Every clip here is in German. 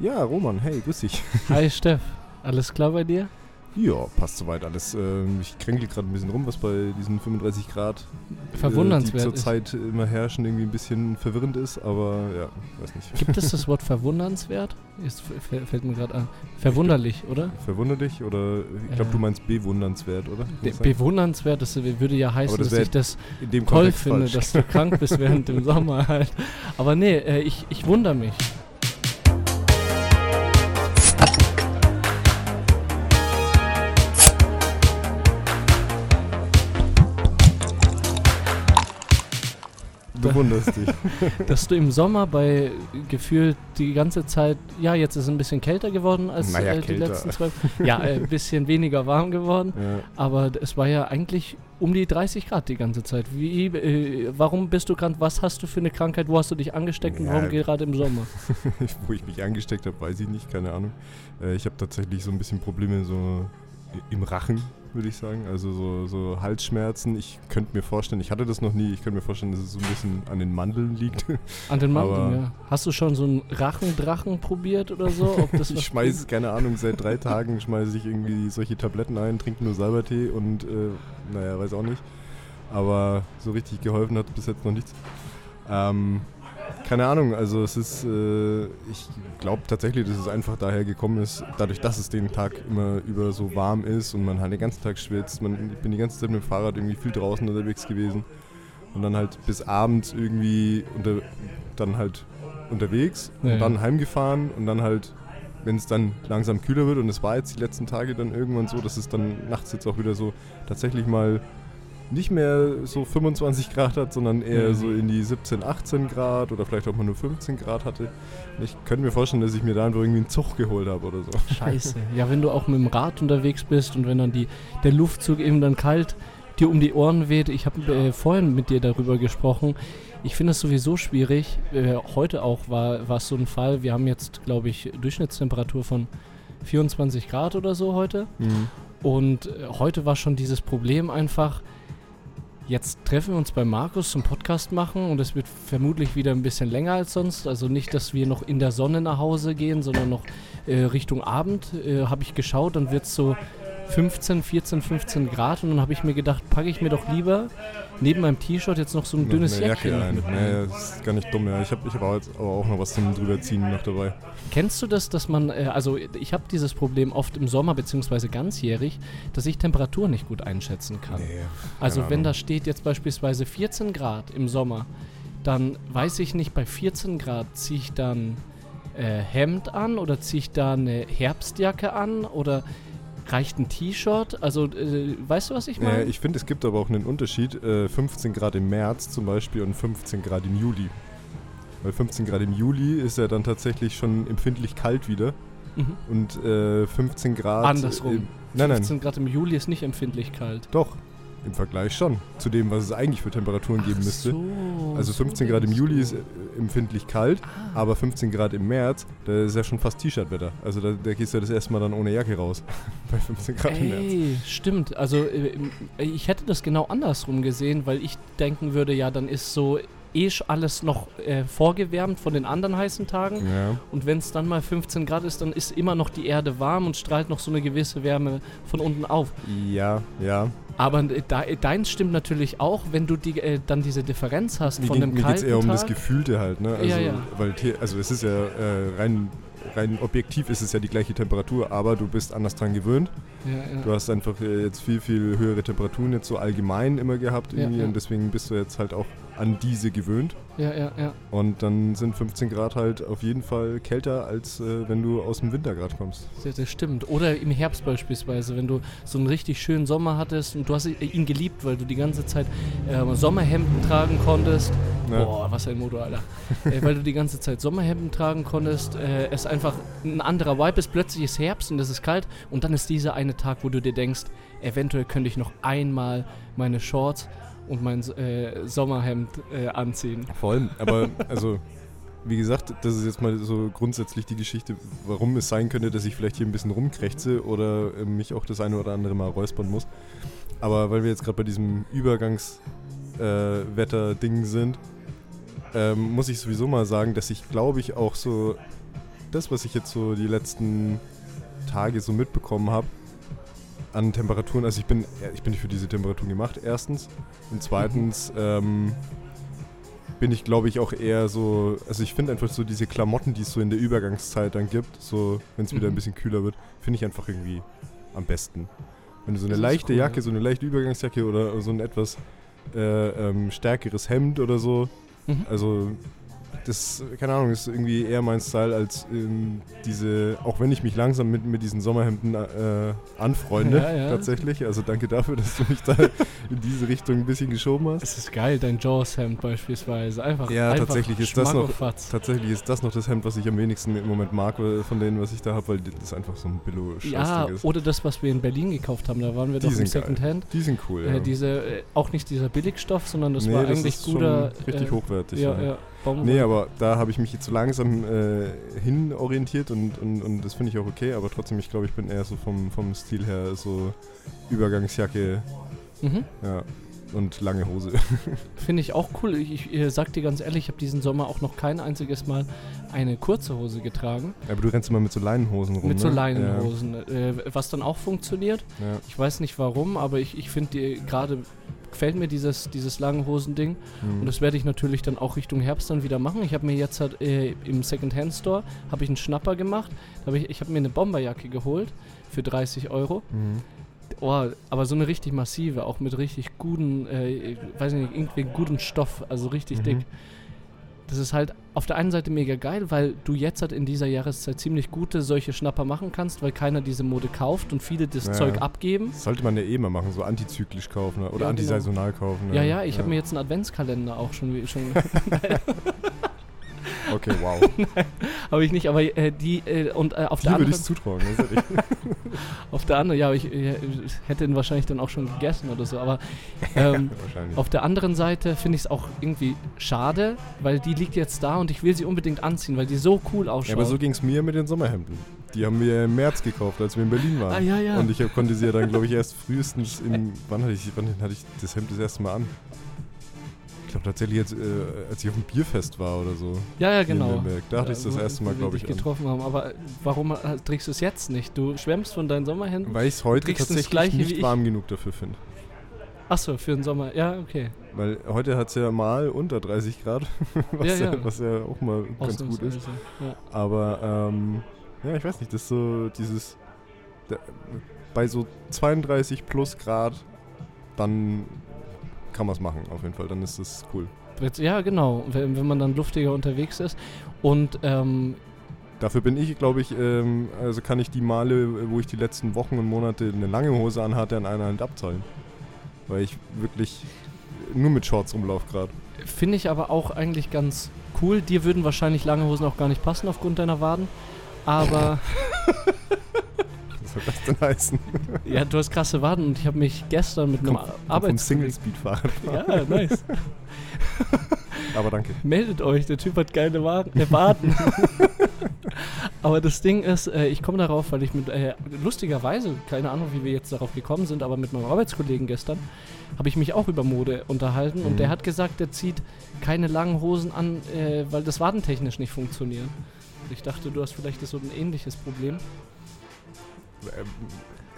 Ja, Roman, hey, grüß dich. Hi Steff, alles klar bei dir? Ja, passt soweit alles. Ähm, ich kränkel gerade ein bisschen rum, was bei diesen 35 Grad, Verwundernswert äh, die ist. zurzeit immer herrschen, irgendwie ein bisschen verwirrend ist, aber ja, weiß nicht. Gibt es das Wort verwundernswert? F- fällt mir gerade an. Verwunderlich, oder? Verwunderlich oder ich glaube, Äh. du meinst bewundernswert, oder? Bewundernswert, das würde ja heißen, das dass ich das In dem toll finde, falsch. dass du krank bist während dem Sommer halt. Aber nee, äh, ich, ich wundere mich. Du wunderst dich. dass du im Sommer bei gefühlt die ganze Zeit, ja, jetzt ist es ein bisschen kälter geworden als Naja, äh, die kälter. letzten zwölf. Ja, äh, ein bisschen weniger warm geworden. ja. Aber es war ja eigentlich um die 30 Grad die ganze Zeit. Wie, äh, warum bist du krank? Was hast du für eine Krankheit? Wo hast du dich angesteckt und Ja. warum gerade im Sommer? Wo ich mich angesteckt habe, weiß ich nicht, keine Ahnung. Äh, ich habe tatsächlich so ein bisschen Probleme so i- im Rachen, würde ich sagen. Also so, so Halsschmerzen. Ich könnte mir vorstellen, ich hatte das noch nie, ich könnte mir vorstellen, dass es so ein bisschen an den Mandeln liegt. An den Aber- Mandeln, ja. Hast du schon so einen Rachendrachen probiert oder so? Ob das ich was schmeiß, keine Ahnung, seit drei Tagen schmeiße ich irgendwie solche Tabletten ein, trinke nur Salbertee und äh, naja, weiß auch nicht. Aber so richtig geholfen hat bis jetzt noch nichts. Ähm, keine Ahnung, also es ist, äh, ich glaube tatsächlich, dass es einfach daher gekommen ist, dadurch, dass es den Tag immer über so warm ist und man halt den ganzen Tag schwitzt. Man, ich bin die ganze Zeit mit dem Fahrrad irgendwie viel draußen unterwegs gewesen und dann halt bis abends irgendwie unter, dann halt unterwegs ja. und dann heimgefahren und dann halt, wenn es dann langsam kühler wird und es war jetzt die letzten Tage dann irgendwann so, dass es dann nachts jetzt auch wieder so tatsächlich mal nicht mehr so 25 Grad hat, sondern eher Mhm. so in die 17, 18 Grad oder vielleicht auch mal nur 15 Grad hatte. Und ich könnte mir vorstellen, dass ich mir da einfach irgendwie einen Zug geholt habe oder so. Scheiße. Ja, wenn du auch mit dem Rad unterwegs bist und wenn dann die, der Luftzug eben dann kalt dir um die Ohren weht. Ich habe äh, vorhin mit dir darüber gesprochen. Ich finde es sowieso schwierig. Äh, heute auch war es so ein Fall. Wir haben jetzt, glaube ich, Durchschnittstemperatur von 24 Grad oder so heute. Und äh, heute war schon dieses Problem einfach, jetzt treffen wir uns bei Markus zum Podcast machen und es wird vermutlich wieder ein bisschen länger als sonst. Also nicht, dass wir noch in der Sonne nach Hause gehen, sondern noch äh, Richtung Abend. Äh, habe ich geschaut, dann wird es so 15, 14, 15 Grad und dann habe ich mir gedacht, packe ich mir doch lieber neben meinem T-Shirt jetzt noch so ein Noch dünnes eine Jacke ein. mit. Nee, das ist gar nicht dumm, ja. Ich habe ich hab aber jetzt aber auch noch was zum drüberziehen noch dabei. Kennst du das, dass man, äh, also ich habe dieses Problem oft im Sommer beziehungsweise ganzjährig, dass ich Temperatur nicht gut einschätzen kann. Nee, Also wenn da steht jetzt beispielsweise 14 Grad im Sommer, dann weiß ich nicht, bei 14 Grad ziehe ich dann äh, Hemd an oder ziehe ich da eine Herbstjacke an oder reicht ein T-Shirt? Also äh, weißt du, was ich meine? ich finde, es gibt aber auch einen Unterschied. Äh, 15 Grad im März zum Beispiel und 15 Grad im Juli. Weil 15 Grad im Juli ist ja dann tatsächlich schon empfindlich kalt wieder. mhm. Und äh, 15 Grad. Andersrum. Im, nein, nein. 15 Grad im Juli ist nicht empfindlich kalt. Doch. Im Vergleich schon. Zu dem, was es eigentlich für Temperaturen geben Ach müsste. So, Also so 15 Grad im Juli ist äh, empfindlich kalt, Ah. aber 15 Grad im März, da ist ja schon fast T-Shirt-Wetter. Also da, da gehst du ja das erste Mal dann ohne Jacke raus. Bei 15 Grad im März. Ey, stimmt. Also äh, ich hätte das genau andersrum gesehen, weil ich denken würde, ja, dann ist so eh alles noch äh, vorgewärmt von den anderen heißen Tagen. Ja. Und wenn es dann mal 15 Grad ist, dann ist immer noch die Erde warm und strahlt noch so eine gewisse Wärme von unten auf. Ja, ja. Aber äh, da, äh, deins stimmt natürlich auch, wenn du die, äh, dann diese Differenz hast Mir, von dem mir geht kalten es eher um Tag. das Gefühlte halt, ne? Also, Ja, ja. Weil also es ist ja äh, rein, rein objektiv ist es ja die gleiche Temperatur, aber du bist anders dran gewöhnt. ja, ja. Du hast einfach äh, jetzt viel, viel höhere Temperaturen jetzt so allgemein immer gehabt ja. und deswegen bist du jetzt halt auch an diese gewöhnt. ja, ja, ja. Und dann sind 15 Grad halt auf jeden Fall kälter, als äh, wenn du aus dem Winter gerade kommst. Das, das stimmt. Oder im Herbst beispielsweise, wenn du so einen richtig schönen Sommer hattest und du hast ihn geliebt, weil du die ganze Zeit äh, Sommerhemden tragen konntest. Ja. Boah, was ein Motor, Alter. äh, weil du die ganze Zeit Sommerhemden tragen konntest. Äh, es einfach ein anderer Vibe ist. Plötzlich ist Herbst und es ist kalt. Und dann ist dieser eine Tag, wo du dir denkst, eventuell könnte ich noch einmal meine Shorts und mein äh, Sommerhemd äh, anziehen. Vor allem, aber also, wie gesagt, das ist jetzt mal so grundsätzlich die Geschichte, warum es sein könnte, dass ich vielleicht hier ein bisschen rumkrächze oder äh, mich auch das eine oder andere Mal räuspern muss. Aber weil wir jetzt gerade bei diesem Übergangswetter-Ding sind, ähm, muss ich sowieso mal sagen, dass ich glaube ich auch so das, was ich jetzt so die letzten Tage so mitbekommen habe an Temperaturen, also ich bin, ich bin nicht für diese Temperaturen gemacht, erstens. Und zweitens ähm, bin ich, glaube ich, auch eher so, also ich finde einfach so diese Klamotten, die es so in der Übergangszeit dann gibt, so wenn es wieder Mhm. ein bisschen kühler wird, finde ich einfach irgendwie am besten. Wenn du so eine Das leichte cool, Jacke, ja. so eine leichte Übergangsjacke oder so ein etwas äh, ähm, stärkeres Hemd oder so, Mhm. also das, keine Ahnung, ist irgendwie eher mein Style als ähm, diese, auch wenn ich mich langsam mit, mit diesen Sommerhemden äh, anfreunde, Ja, ja. tatsächlich. Also danke dafür, dass du mich da in diese Richtung ein bisschen geschoben hast. Es ist geil, dein Jaws-Hemd beispielsweise. Einfach, Ja, einfach tatsächlich ist das noch-. Tatsächlich ist das noch das Hemd, was ich am wenigsten im Moment mag äh, von denen, was ich da habe, weil das einfach so ein billo Ja, ist. oder das, was wir in Berlin gekauft haben. Da waren wir Die doch im. Secondhand. Die sind cool, ja. Äh, diese, äh, auch nicht dieser Billigstoff, sondern das nee, war das eigentlich guter. richtig äh, hochwertig. Ja, ja. Baumwolle. Nee, aber da habe ich mich jetzt so langsam äh, hin orientiert und, und, und das finde ich auch okay, aber trotzdem, ich glaube, ich bin eher so vom, vom Stil her so Übergangsjacke, Mhm. ja, und lange Hose. Finde ich auch cool. Ich, ich sag dir ganz ehrlich, ich habe diesen Sommer auch noch kein einziges Mal eine kurze Hose getragen. aber du rennst immer mit so Leinenhosen rum, mit so ne? Leinenhosen. Äh, was dann auch funktioniert. Ja, ja. Ich weiß nicht warum, aber ich, ich finde gerade gefällt mir dieses, dieses Langenhosen-Ding. Hm. Und das werde ich natürlich dann auch Richtung Herbst dann wieder machen. Ich habe mir jetzt halt, äh, im Secondhand-Store habe ich einen Schnapper gemacht. Hab ich ich habe mir eine Bomberjacke geholt für 30 Euro. Mhm. Oh, aber so eine richtig massive, auch mit richtig guten, äh, ich weiß nicht, irgendwie guten Stoff, also richtig Mhm. dick. Das ist halt auf der einen Seite mega geil, weil du jetzt halt in dieser Jahreszeit ziemlich gute solche Schnapper machen kannst, weil keiner diese Mode kauft und viele das Ja. Zeug abgeben. Das sollte man ja eh mal machen, so antizyklisch kaufen ne? oder Ja, antisaisonal kaufen. Ja, ja, ich habe mir jetzt einen Adventskalender auch schon, schon Okay, wow. habe ich nicht, aber äh, die äh, und äh, auf der Dir würde anderen ich auf der anderen, ja, aber ich, ich hätte ihn wahrscheinlich dann auch schon gegessen oder so, aber ähm. Auf der anderen Seite finde ich es auch irgendwie schade, weil die liegt jetzt da und ich will sie unbedingt anziehen, weil die so cool Ja, ausschaut. aber so ging es mir mit den Sommerhemden. Die haben wir im März gekauft, als wir in Berlin waren. ah, ja, ja. Und ich hab- konnte sie ja dann, glaube ich, erst frühestens im. Wann hatte, ich, wann hatte ich das Hemd das erste Mal an? Ich glaube tatsächlich jetzt, äh, als ich auf dem Bierfest war oder so. ja, ja, genau. Da hatte ich Ja, das wo- erste Mal, glaube ich, an. getroffen haben. Aber warum äh, trägst du es jetzt nicht? Du schwärmst von deinen Sommerhemden? Weil ich es heute das tatsächlich Gleiche nicht ich? warm genug dafür finde. Achso, für den Sommer. Ja, okay. Weil heute hat es ja mal unter 30 Grad, was ja, Ja, ja. was ja auch mal ganz gut ist. Aber ähm, ja, ich weiß nicht, das ist so dieses. Da, bei so 32 plus Grad, dann kann man es machen, auf jeden Fall. Dann ist das cool. Ja, genau. Wenn, wenn man dann luftiger unterwegs ist. Und ähm, Dafür bin ich, glaube ich, ähm, also kann ich die Male, wo ich die letzten Wochen und Monate eine lange Hose anhatte, an einer Hand abzahlen. Weil ich wirklich nur mit Shorts rumlaufe gerade. finde ich aber auch eigentlich ganz cool. Dir würden wahrscheinlich lange Hosen auch gar nicht passen aufgrund deiner Waden. Aber Was soll das denn heißen? ja, du hast krasse Waden und ich habe mich gestern mit einem Kommt vom Arbeits Single-Speed-Fahrrad. Ja, nice. Aber danke. Meldet euch, der Typ hat geile Waden. Äh, aber das Ding ist, äh, ich komme darauf, weil ich mit, äh, lustigerweise, keine Ahnung, wie wir jetzt darauf gekommen sind, aber mit meinem Arbeitskollegen gestern habe ich mich auch über Mode unterhalten und Mhm. der hat gesagt, der zieht keine langen Hosen an, äh, weil das wadentechnisch nicht funktioniert. Ich dachte, du hast vielleicht so ein ähnliches Problem.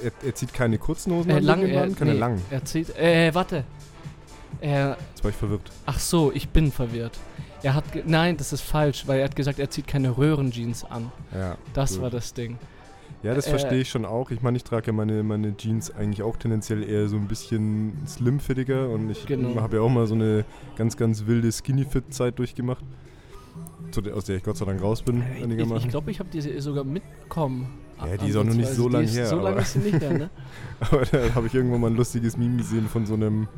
Er, er zieht keine kurzen Hosen Äh, an, lang, äh, keine nee, langen. Er zieht, äh, warte. Er, Jetzt war ich verwirrt. ach so, ich bin verwirrt. Er hat, nein, das ist falsch, weil er hat gesagt, er zieht keine Röhrenjeans an. Ja, Das gut. war das Ding. Ja, das Äh, verstehe ich schon auch. Ich meine, ich trage ja meine, meine Jeans eigentlich auch tendenziell eher so ein bisschen slimfittiger und ich Genau. habe ja auch mal so eine ganz, ganz wilde Skinny-Fit-Zeit durchgemacht, der, aus der ich Gott sei Dank raus bin, Ich glaube, ich, glaub, ich habe die sogar mitbekommen. Ja, die ist auch noch nicht so Ansatzweise. lang Die ist her, So lange ist sie nicht her, ne? Aber da habe ich irgendwann mal ein lustiges Meme gesehen von so einem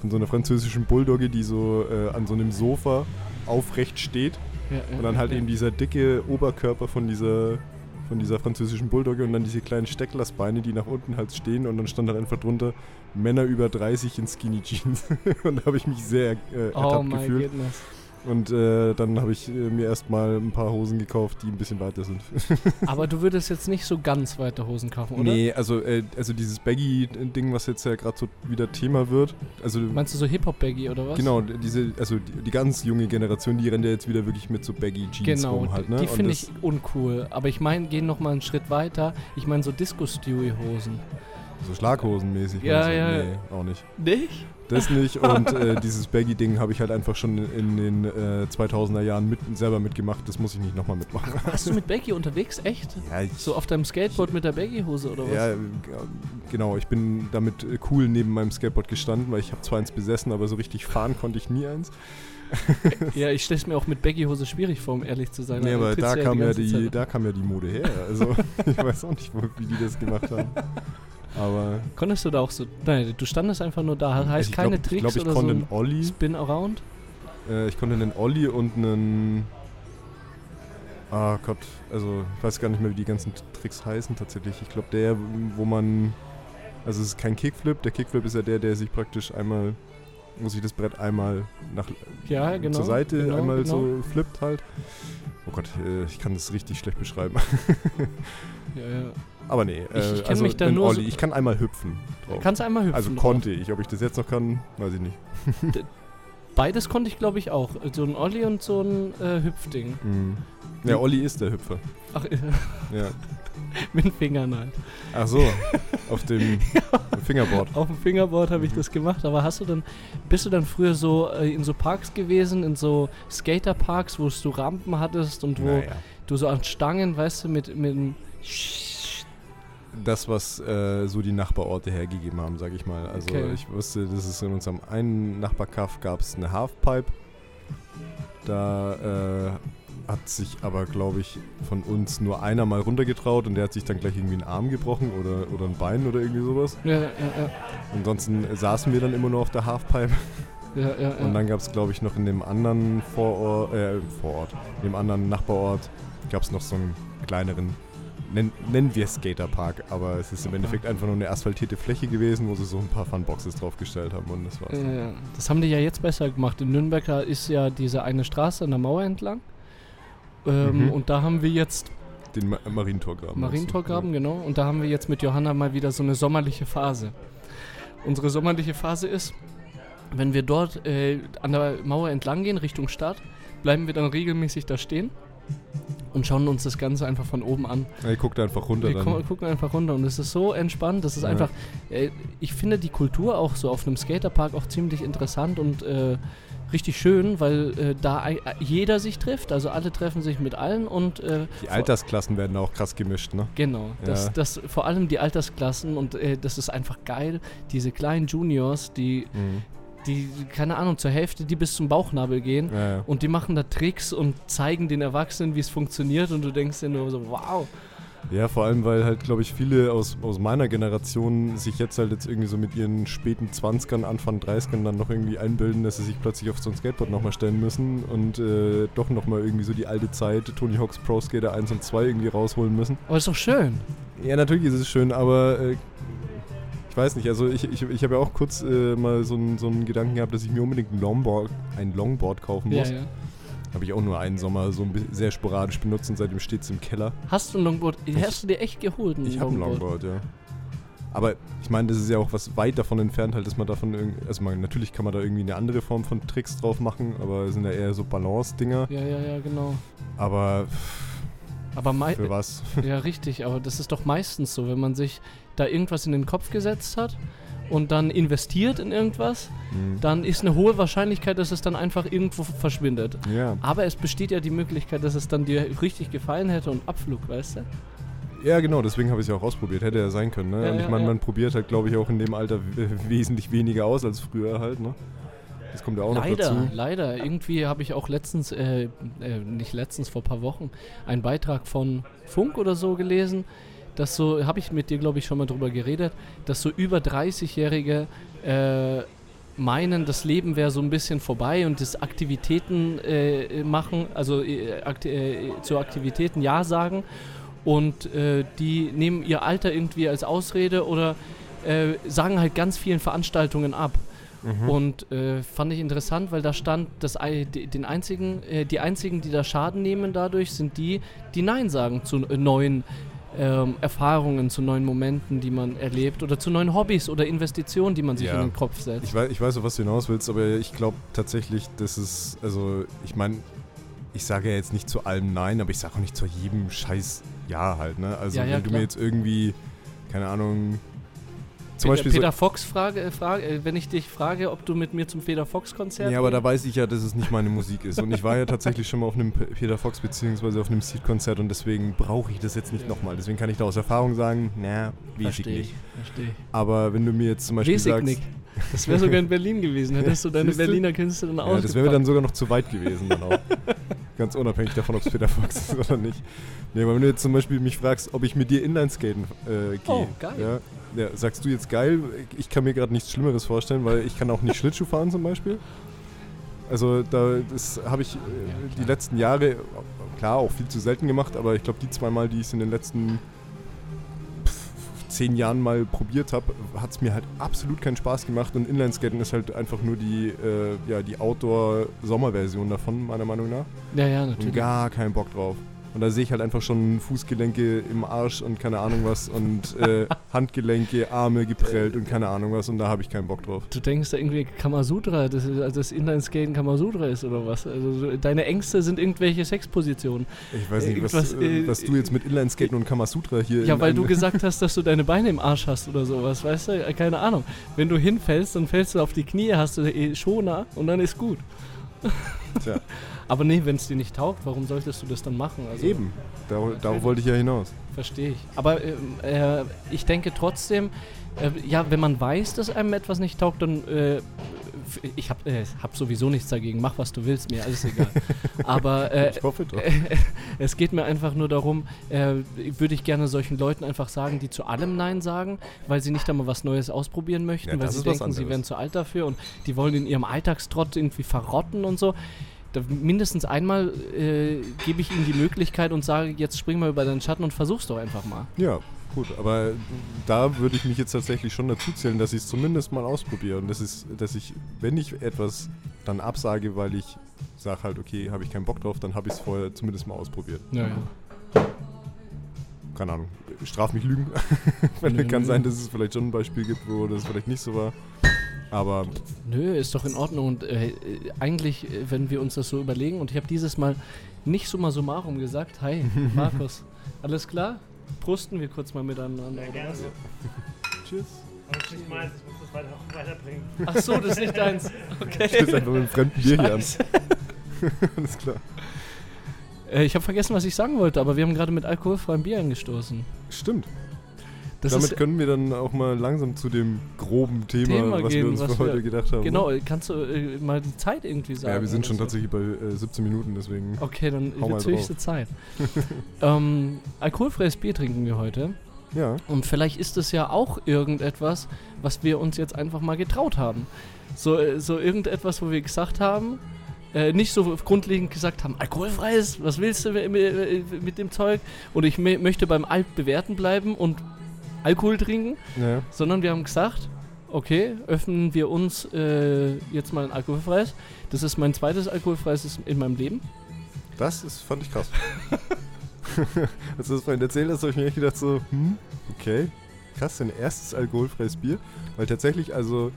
von so einer französischen Bulldogge, die so äh, an so einem Sofa aufrecht steht Ja, ja, und dann halt ja. eben dieser dicke Oberkörper von dieser von dieser französischen Bulldogge und dann diese kleinen Stecklersbeine, die nach unten halt stehen und dann stand halt einfach drunter Männer über 30 in Skinny Jeans und da habe ich mich sehr äh, Oh ertappt mein gefühlt. goodness. Und äh, dann habe ich äh, mir erstmal ein paar Hosen gekauft, die ein bisschen weiter sind. Aber du würdest jetzt nicht so ganz weite Hosen kaufen, oder? Nee, also, äh, also dieses Baggy-Ding, was jetzt ja gerade so wieder Thema wird. Also, Meinst du so Hip-Hop-Baggy oder was? Genau, diese, also die, die ganz junge Generation, die rennt ja jetzt wieder wirklich mit so Baggy-Jeans Genau, rum halt, ne? die finde ich uncool. Aber ich meine, gehen noch mal einen Schritt weiter. Ich meine so Disco-Stewie-Hosen. So Schlaghosenmäßig. Ja, ja. Nee, auch nicht. Nicht? Das nicht. Und äh, dieses Baggy-Ding habe ich halt einfach schon in den äh, 2000er Jahren mit, selber mitgemacht. Das muss ich nicht nochmal mitmachen. Warst du mit Baggy unterwegs? Echt? Ja, ich, So auf deinem Skateboard mit der Baggy-Hose oder was? ja, äh, genau. Ich bin damit äh, cool neben meinem Skateboard gestanden, weil ich habe zwar eins besessen, aber so richtig fahren konnte ich nie eins. Ja, ich stelle es mir auch mit Baggy-Hose schwierig vor, um ehrlich zu sein. Nee, aber da kam ja die, Zeit- da kam ja die Mode her. Also ich weiß auch nicht, wie die das gemacht haben. Aber Konntest du da auch so. Nein, du standest einfach nur da. Heißt also ich keine glaub, Tricks ich glaube, ich oder konnte so einen ein Olli. Spin-Around? Äh, ich konnte einen Olli und einen. Ah Gott, also ich weiß gar nicht mehr, wie die ganzen Tricks heißen tatsächlich. Ich glaube, der, wo man. Also es ist kein Kickflip. Der Kickflip ist ja der, der sich praktisch einmal. Muss ich das Brett einmal nach Ja, genau. zur Seite genau, einmal genau. so flippt halt. Oh Gott, äh, ich kann das richtig schlecht beschreiben. Ja, ja. Aber nee, äh, Ich- ich kenn also mich da nur so- Olli. Ich kann einmal hüpfen. Drauf. Kannst einmal hüpfen. also drauf. konnte ich. Ob ich das jetzt noch kann, weiß ich nicht. Beides konnte ich, glaube ich, auch. So ein Olli und so ein äh, Hüpfding. Mhm. Ja, Olli ist der Hüpfer. Ach, äh, Ja. mit den Fingern halt. Ach so, auf dem Fingerboard. Auf dem Fingerboard habe ich das gemacht, aber hast du dann, bist du dann früher so äh, in so Parks gewesen, in so Skaterparks, wo du Rampen hattest und wo Naja. du so an Stangen, weißt du, mit, mit dem Das, was äh, so die Nachbarorte hergegeben haben, sage ich mal. Also Okay. ich wusste, das ist in unserem einen Nachbarkaff gab es eine Halfpipe. Da äh, hat sich aber, glaube ich, von uns nur einer mal runtergetraut und der hat sich dann gleich irgendwie einen Arm gebrochen oder, oder ein Bein oder irgendwie sowas. Ja, ja, ja, Ansonsten saßen wir dann immer nur auf der Halfpipe. ja, ja, ja. Und dann gab es, glaube ich, noch in dem anderen Vorort, äh, Vorort, in dem anderen Nachbarort, gab es noch so einen kleineren, nen, nennen wir Skaterpark, aber es ist im Endeffekt einfach nur eine asphaltierte Fläche gewesen, wo sie so ein paar Funboxes draufgestellt haben und das war's. Ja, ja. Das haben die ja jetzt besser gemacht. In Nürnberg ist ja diese eine Straße an der Mauer entlang. Ähm, Mhm. Und da haben wir jetzt Den Ma Marientorgraben. Marientorgraben, genau. Und da haben wir jetzt mit Johanna mal wieder so eine sommerliche Phase. Unsere sommerliche Phase ist, wenn wir dort äh, an der Mauer entlang gehen, Richtung Stadt, bleiben wir dann regelmäßig da stehen und schauen uns das Ganze einfach von oben an. Ja, ich guckte einfach runter Wir dann. gu gucken einfach runter und es ist so entspannt. Das ist Ja. einfach, äh, ich finde die Kultur auch so auf einem Skaterpark auch ziemlich interessant und äh, richtig schön, weil äh, da ei- jeder sich trifft. Also alle treffen sich mit allen und äh, Die Altersklassen werden auch krass gemischt, ne? Genau, das, Ja. das vor allem die Altersklassen und äh, das ist einfach geil. Diese kleinen Juniors, die, Mhm. die, keine Ahnung, zur Hälfte, die bis zum Bauchnabel gehen Ja, ja. und die machen da Tricks und zeigen den Erwachsenen, wie es funktioniert und du denkst dir nur so, wow. Ja, vor allem, weil halt, glaube ich, viele aus, aus meiner Generation sich jetzt halt jetzt irgendwie so mit ihren späten 20ern, Anfang 30ern dann noch irgendwie einbilden, dass sie sich plötzlich auf so ein Skateboard nochmal stellen müssen und äh, doch nochmal irgendwie so die alte Zeit Tony Hawk's Pro Skater 1 und 2 irgendwie rausholen müssen. Aber ist doch schön. Ja, natürlich ist es schön, aber äh, ich weiß nicht, also ich, ich, ich habe ja auch kurz äh, mal so einen so Gedanken gehabt, dass ich mir unbedingt ein Longboard, ein Longboard kaufen Ja, muss. ja. Habe ich auch nur einen Sommer so ein sehr sporadisch benutzt und seitdem steht es im Keller. Hast du ein Longboard? Hast du dir echt geholt? Ich habe ein Longboard, ja. Aber ich meine, das ist ja auch was weit davon entfernt, halt, dass man davon irgendwie. Also man, natürlich kann man da irgendwie eine andere Form von Tricks drauf machen, aber es sind ja eher so Balance-Dinger. Ja, ja, ja, genau. Aber Aber für was? Ja, richtig, aber das ist doch meistens so, wenn man sich da irgendwas in den Kopf gesetzt hat und dann investiert in irgendwas, Hm. dann ist eine hohe Wahrscheinlichkeit, dass es dann einfach irgendwo verschwindet. Ja. Aber es besteht ja die Möglichkeit, dass es dann dir richtig gefallen hätte und Abflug, weißt du? ja, genau, deswegen habe ich es ja auch ausprobiert. Hätte ja sein können, ne? Ja, und ich ja, meine, man probiert halt, glaube ich, auch in dem Alter wesentlich weniger aus als früher halt, ne? Das kommt ja auch noch Leider, dazu. leider. Irgendwie habe ich auch letztens, äh, äh, nicht letztens, vor ein paar Wochen, einen Beitrag von Funk oder so gelesen, dass so, habe ich mit dir, glaube ich, schon mal drüber geredet, dass so über 30-Jährige äh, meinen, das Leben wäre so ein bisschen vorbei und das Aktivitäten äh, machen, also äh, akti äh, zu Aktivitäten Ja sagen und äh, die nehmen ihr Alter irgendwie als Ausrede oder äh, sagen halt ganz vielen Veranstaltungen ab. Mhm. Und äh, fand ich interessant, weil da stand, dass den einzigen, äh, die einzigen, die da Schaden nehmen dadurch, sind die, die Nein sagen zu äh, neuen ähm, Erfahrungen, zu neuen Momenten, die man erlebt oder zu neuen Hobbys oder Investitionen, die man sich Ja. in den Kopf setzt. Ich weiß, ich weiß, auf was du hinaus willst, aber ich glaube tatsächlich, dass es, also ich meine, ich sage ja jetzt nicht zu allem Nein, aber ich sage auch nicht zu jedem Scheiß Ja halt, ne? Also Ja, ja, wenn du klar. mir jetzt irgendwie, keine Ahnung, zum Beispiel Peter Fox Frage, äh, Frage äh, wenn ich dich frage, ob du mit mir zum Peter Fox so, Konzert Ja, aber da weiß ich ja, dass es nicht meine Musik ist. Und ich war ja tatsächlich schon mal auf einem Peter Fox beziehungsweise auf einem Seed-Konzert und deswegen brauche ich das jetzt nicht Ja. nochmal. Deswegen kann ich da aus Erfahrung sagen, na, weiß ich nicht. ich, verstehe. Aber wenn du mir jetzt zum Beispiel Weiß sagst, nicht. Das wäre sogar in Berlin gewesen, hättest du deine Siehst? Berliner Künste dann Ja, ausgepackt. das wäre mir dann sogar noch zu weit gewesen dann auch. Ganz unabhängig davon, ob es Peter Fox ist oder nicht. Nee, aber wenn du jetzt zum Beispiel mich fragst, ob ich mit dir Inlineskaten äh, gehe. Oh, geil. Ja, ja, sagst du jetzt geil? Ich kann mir gerade nichts Schlimmeres vorstellen, weil ich kann auch nicht Schlittschuh fahren zum Beispiel. Also da das habe ich äh, die letzten Jahre, klar, auch viel zu selten gemacht, aber ich glaube die zwei Mal, die ich es in den letzten zehn Jahren mal probiert habe, hat es mir halt absolut keinen Spaß gemacht und Inlineskaten ist halt einfach nur die, äh, ja, die Outdoor-Sommerversion davon, meiner Meinung nach. ja, ja, Und natürlich. gar keinen Bock drauf. Und da sehe ich halt einfach schon Fußgelenke im Arsch und keine Ahnung was und äh, Handgelenke, Arme geprellt und keine Ahnung was und da habe ich keinen Bock drauf. Du denkst da irgendwie Kamasutra, das, ist, also das Inlineskaten Kamasutra ist oder was? Also so, deine Ängste sind irgendwelche Sexpositionen. Ich weiß nicht, was, Irgendwas, äh, äh, was du jetzt mit Inlineskaten und Kamasutra hier Ja, weil du gesagt hast, dass du deine Beine im Arsch hast oder sowas, weißt du? Äh, Keine Ahnung. Wenn du hinfällst, dann fällst du auf die Knie, hast du eh Schoner und dann ist gut. Tja. Aber nee, wenn es dir nicht taugt, warum solltest du das dann machen? Also, Eben, Dar darauf wollte ich ja hinaus. Verstehe ich. Aber ähm, äh, ich denke trotzdem, äh, ja, wenn man weiß, dass einem etwas nicht taugt, dann. Äh, ich habe äh, hab sowieso nichts dagegen. Mach, was du willst, mir alles egal. Aber äh, Ich hoffe doch. es geht mir einfach nur darum, äh, würde ich gerne solchen Leuten einfach sagen, die zu allem Nein sagen, weil sie nicht einmal was Neues ausprobieren möchten, Ja, weil sie denken, sie wären zu alt dafür und die wollen in ihrem Alltagstrott irgendwie verrotten und so. Da mindestens einmal äh, gebe ich ihnen die Möglichkeit und sage, jetzt spring mal über deinen Schatten und versuch's doch einfach mal. Ja, gut, aber da würde ich mich jetzt tatsächlich schon dazu zählen, dass ich es zumindest mal ausprobiere und das ist, dass ich, wenn ich etwas dann absage, weil ich sage halt, okay, habe ich keinen Bock drauf, dann habe ich es vorher zumindest mal ausprobiert. Ja, ja. Keine Ahnung, straf mich Lügen. Weil Nö, kann nö. sein, dass es vielleicht schon ein Beispiel gibt, wo das vielleicht nicht so war. Aber Nö, ist doch in Ordnung. Und äh, äh, eigentlich, äh, wenn wir uns das so überlegen, und ich habe dieses Mal nicht summa summarum gesagt, hi, Markus, alles klar? Prusten wir kurz mal miteinander, Ja, oder gerne. was? tschüss. Aber das ist nicht meins, ich muss das weiter, weiterbringen. Ach so, das ist nicht deins. Ich Okay. einfach mit einem fremden Bier hier an. Alles klar. Äh, ich habe vergessen, was ich sagen wollte, aber wir haben gerade mit alkoholfreiem Bier angestoßen. Stimmt. Das Damit können wir dann auch mal langsam zu dem groben Thema, Thema was gehen, wir uns was für heute gedacht haben. genau, kannst du äh, mal die Zeit irgendwie sagen? Ja, wir sind schon so? tatsächlich bei äh, 17 Minuten, deswegen. Okay, dann Hau mal wird höchste. Zeit. ähm, alkoholfreies Bier trinken wir heute. Ja. Und vielleicht ist es ja auch irgendetwas, was wir uns jetzt einfach mal getraut haben. So, äh, so irgendetwas, wo wir gesagt haben, äh, nicht so grundlegend gesagt haben, alkoholfreies, was willst du mit, mit, dem Zeug? Und ich mö- möchte beim altbewährten bleiben und Alkohol trinken, ja. sondern wir haben gesagt, okay, öffnen wir uns äh, jetzt mal ein alkoholfreies. Das ist mein zweites alkoholfreies in meinem Leben. Das ist, fand ich krass. Als du das vorhin erzählt hast, habe ich mir echt gedacht so, hm, okay, krass, dein erstes alkoholfreies Bier. Weil tatsächlich, also,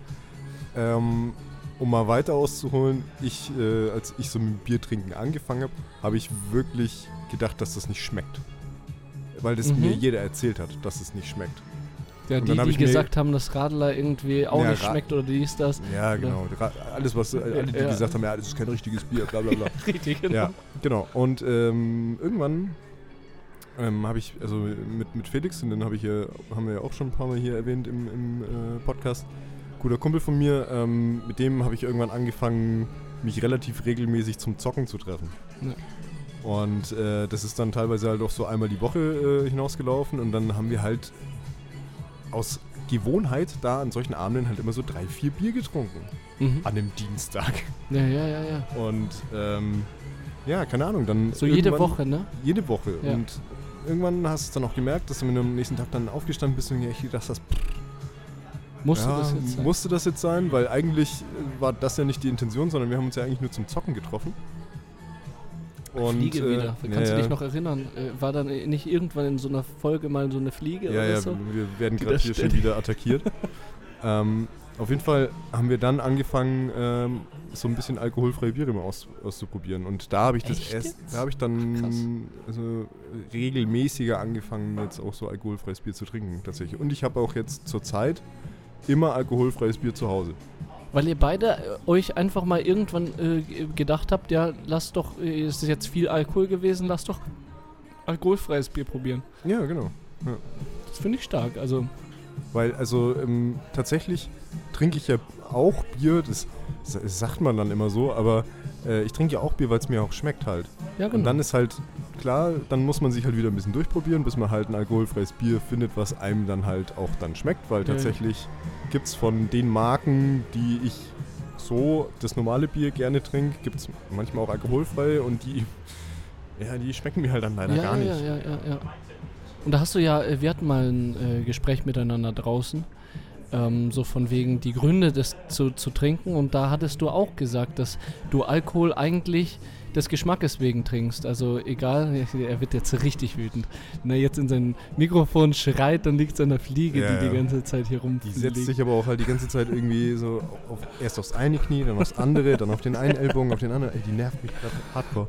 ähm, um mal weiter auszuholen, ich, äh, als ich so mit Bier trinken angefangen habe, habe ich wirklich gedacht, dass das nicht schmeckt. Weil das Mhm. mir jeder erzählt hat, dass es nicht schmeckt. Ja, Und die, dann hab die gesagt haben, dass Radler irgendwie auch Ja, nicht schmeckt oder dies, das. Ja, genau. Ra- Alles, was äh, alle, die Ja. gesagt haben, ja, das ist kein richtiges Bier, bla bla bla. Richtig, genau. Ja, genau. Und ähm, irgendwann ähm, habe ich, also mit, mit Felix, und den habe ich hier, haben wir ja auch schon ein paar Mal hier erwähnt im, im äh, Podcast, guter Kumpel von mir, ähm, mit dem habe ich irgendwann angefangen, mich relativ regelmäßig zum Zocken zu treffen. Ja. Und äh, das ist dann teilweise halt auch so einmal die Woche äh, hinausgelaufen und dann haben wir halt aus Gewohnheit da an solchen Abenden halt immer so drei, vier Bier getrunken. Mhm. An dem Dienstag. Ja, ja, ja, ja. Und ähm, ja, keine Ahnung, dann. So jede Woche, ne? Jede Woche. Ja. Und irgendwann hast du es dann auch gemerkt, dass du du am nächsten Tag dann aufgestanden bist und gedacht hast, pff, Musste ja, das jetzt sein? musste das jetzt sein, weil eigentlich war das ja nicht die Intention, sondern wir haben uns ja eigentlich nur zum Zocken getroffen. Und, Fliege äh, wieder. Kannst ja, du dich noch erinnern? Äh, war dann äh, nicht irgendwann in so einer Folge mal so eine Fliege Ja, oder ja, so? wir werden gerade hier schon wieder attackiert. ähm, auf jeden Fall haben wir dann angefangen, ähm, so ein bisschen alkoholfreie Biere mal aus, auszuprobieren. Und da habe ich das Echt erst, da habe ich dann also, regelmäßiger angefangen, jetzt auch so alkoholfreies Bier zu trinken, tatsächlich. Und ich habe auch jetzt zur Zeit immer alkoholfreies Bier zu Hause. Weil ihr beide äh, euch einfach mal irgendwann äh, gedacht habt, ja, lass doch, äh, es ist jetzt viel Alkohol gewesen, lass doch alkoholfreies Bier probieren. Ja, genau. Das finde ich stark. Also, Weil, also ähm, tatsächlich trinke ich ja auch Bier, das, s- sagt man dann immer so, aber äh, ich trinke ja auch Bier, weil es mir auch schmeckt halt. ja, genau. Und dann ist halt klar, dann muss man sich halt wieder ein bisschen durchprobieren, bis man halt ein alkoholfreies Bier findet, was einem dann halt auch dann schmeckt, weil Ja. tatsächlich gibt es von den Marken, die ich so das normale Bier gerne trinke, gibt es manchmal auch alkoholfrei und die, ja, die schmecken mir halt dann leider ja, gar ja, nicht. Ja, ja, ja. Und da hast du ja, äh, wir hatten mal ein äh, Gespräch miteinander draußen, ähm, so von wegen die Gründe, das zu, zu trinken. Und da hattest du auch gesagt, dass du Alkohol eigentlich des Geschmackes wegen trinkst. Also egal, er wird jetzt richtig wütend. Wenn er jetzt in sein Mikrofon schreit, dann liegt es an der Fliege, Ja, die ja. die ganze Zeit hier Die rumfliegt. setzt sich aber auch halt die ganze Zeit irgendwie so auf, erst aufs eine Knie, dann aufs andere, dann auf den einen Ellbogen, auf den anderen. Ey, die nervt mich gerade hardcore.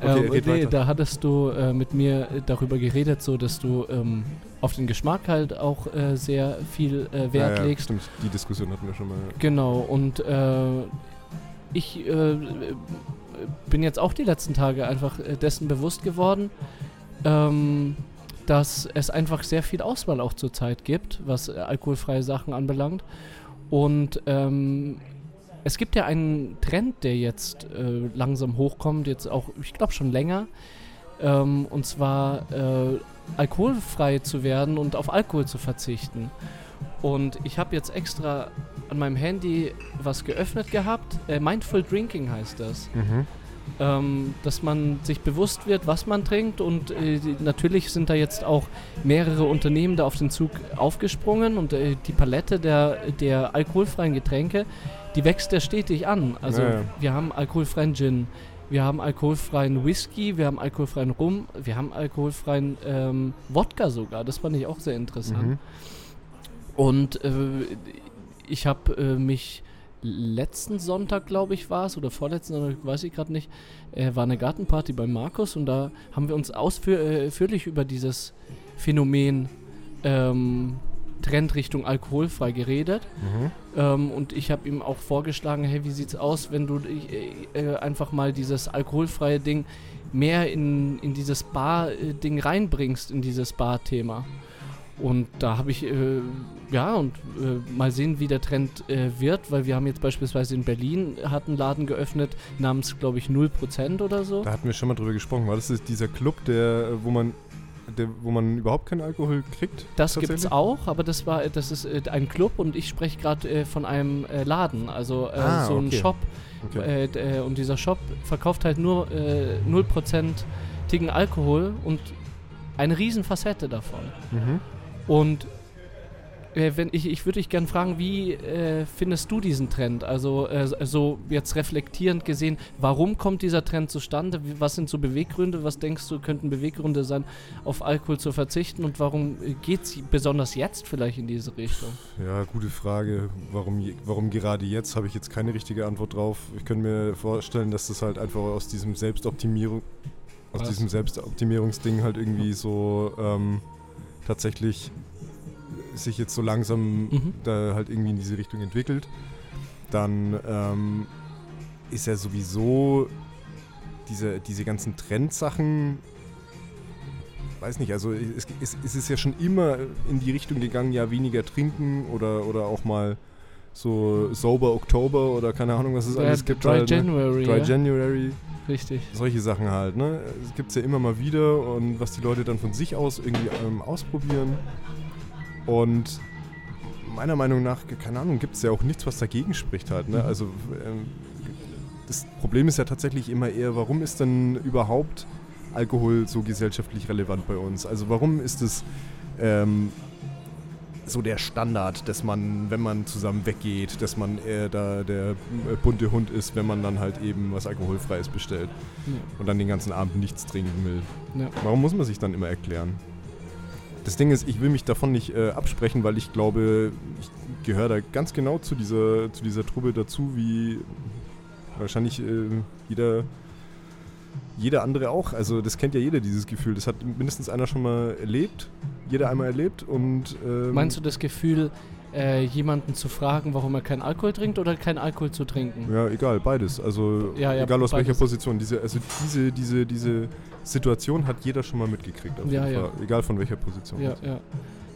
Okay, ähm, red nee, weiter. da hattest du äh, mit mir äh, darüber geredet, so dass du ähm, auf den Geschmack halt auch äh, sehr viel äh, Wert ja, ja, legst. Stimmt, die Diskussion hatten wir schon mal. Genau, und äh, ich äh, bin jetzt auch die letzten Tage einfach äh, dessen bewusst geworden, ähm, dass es einfach sehr viel Auswahl auch zurzeit gibt, was äh, alkoholfreie Sachen anbelangt. Und ähm, es gibt ja einen Trend, der jetzt äh, langsam hochkommt, jetzt auch, ich glaube schon länger, ähm, und zwar äh, alkoholfrei zu werden und auf Alkohol zu verzichten. Und ich habe jetzt extra an meinem Handy was geöffnet gehabt. Äh, Mindful Drinking heißt das. Mhm. Ähm, dass man sich bewusst wird, was man trinkt. Und äh, natürlich sind da jetzt auch mehrere Unternehmen da auf den Zug aufgesprungen. Und äh, die Palette der, der alkoholfreien Getränke, die wächst ja stetig an. Also Ja, ja. wir haben alkoholfreien Gin. Wir haben alkoholfreien Whisky, wir haben alkoholfreien Rum, wir haben alkoholfreien ähm, Wodka sogar. Das fand ich auch sehr interessant. Mhm. Und äh, ich habe äh, mich letzten Sonntag, glaube ich, war es, oder vorletzten Sonntag, weiß ich gerade nicht, äh, war eine Gartenparty bei Markus und da haben wir uns ausführlich über dieses Phänomen ähm, Trend Richtung alkoholfrei geredet. Mhm. Ähm, und ich habe ihm auch vorgeschlagen, hey, wie sieht's aus, wenn du äh, äh, einfach mal dieses alkoholfreie Ding mehr in, in dieses Bar-Ding reinbringst, in dieses Bar-Thema. Und da habe ich, äh, ja, und äh, mal sehen, wie der Trend äh, wird, weil wir haben jetzt beispielsweise in Berlin, hat einen Laden geöffnet, namens, glaube ich, 0% oder so. Da hatten wir schon mal drüber gesprochen. War das ist dieser Club, der, wo man, der, wo man überhaupt keinen Alkohol kriegt? Das gibt's auch, aber das war, das ist äh, ein Club und ich spreche gerade äh, von einem äh, Laden, also äh, Ah, so ein okay. Shop. Okay. Äh, äh, und dieser Shop verkauft halt nur äh, 0%igen Alkohol und eine riesen Facette davon. Mhm. Und äh, wenn ich, ich würde dich gerne fragen, wie äh, findest du diesen Trend? Also äh, so jetzt reflektierend gesehen, warum kommt dieser Trend zustande? Was sind so Beweggründe? Was denkst du, könnten Beweggründe sein, auf Alkohol zu verzichten? Und warum geht es besonders jetzt vielleicht in diese Richtung? Ja, gute Frage. Warum, warum gerade jetzt, habe ich jetzt keine richtige Antwort drauf. Ich könnte mir vorstellen, dass das halt einfach aus diesem Selbstoptimierung, aus Was? diesem Selbstoptimierungsding halt irgendwie so ähm, tatsächlich sich jetzt so langsam Mhm. da halt irgendwie in diese Richtung entwickelt. Dann ähm, ist ja sowieso diese, diese ganzen Trendsachen, weiß nicht, also es, es, es ist ja schon immer in die Richtung gegangen, ja weniger trinken oder, oder auch mal so Sober Oktober oder keine Ahnung, was es Ja, alles gibt. Dry halt, ne? January. Dry ja? January, Richtig. solche Sachen halt. Ne? Es gibt ja immer mal wieder und was die Leute dann von sich aus irgendwie ähm, ausprobieren. Und meiner Meinung nach, keine Ahnung, gibt es ja auch nichts, was dagegen spricht halt. Ne? Mhm. Also ähm, das Problem ist ja tatsächlich immer eher, warum ist denn überhaupt Alkohol so gesellschaftlich relevant bei uns? Also warum ist es, ähm, so der Standard, dass man, wenn man zusammen weggeht, dass man eher da der äh, bunte Hund ist, wenn man dann halt eben was Alkoholfreies bestellt Ja. und dann den ganzen Abend nichts trinken will. Ja. Warum muss man sich dann immer erklären? Das Ding ist, ich will mich davon nicht äh, absprechen, weil ich glaube, ich gehöre da ganz genau zu dieser, zu dieser Truppe dazu, wie wahrscheinlich äh, jeder, jeder andere auch. Also das kennt ja jeder, dieses Gefühl. Das hat mindestens einer schon mal erlebt, jeder einmal erlebt und ähm, Meinst du das Gefühl, äh, jemanden zu fragen, warum er keinen Alkohol trinkt oder keinen Alkohol zu trinken? Ja, egal, beides. Also Ja, ja, egal aus welcher beides. Position. Diese, also diese, diese, diese Situation hat jeder schon mal mitgekriegt. Auf Ja, jeden. Fall. Egal von welcher Position. Ja, ja.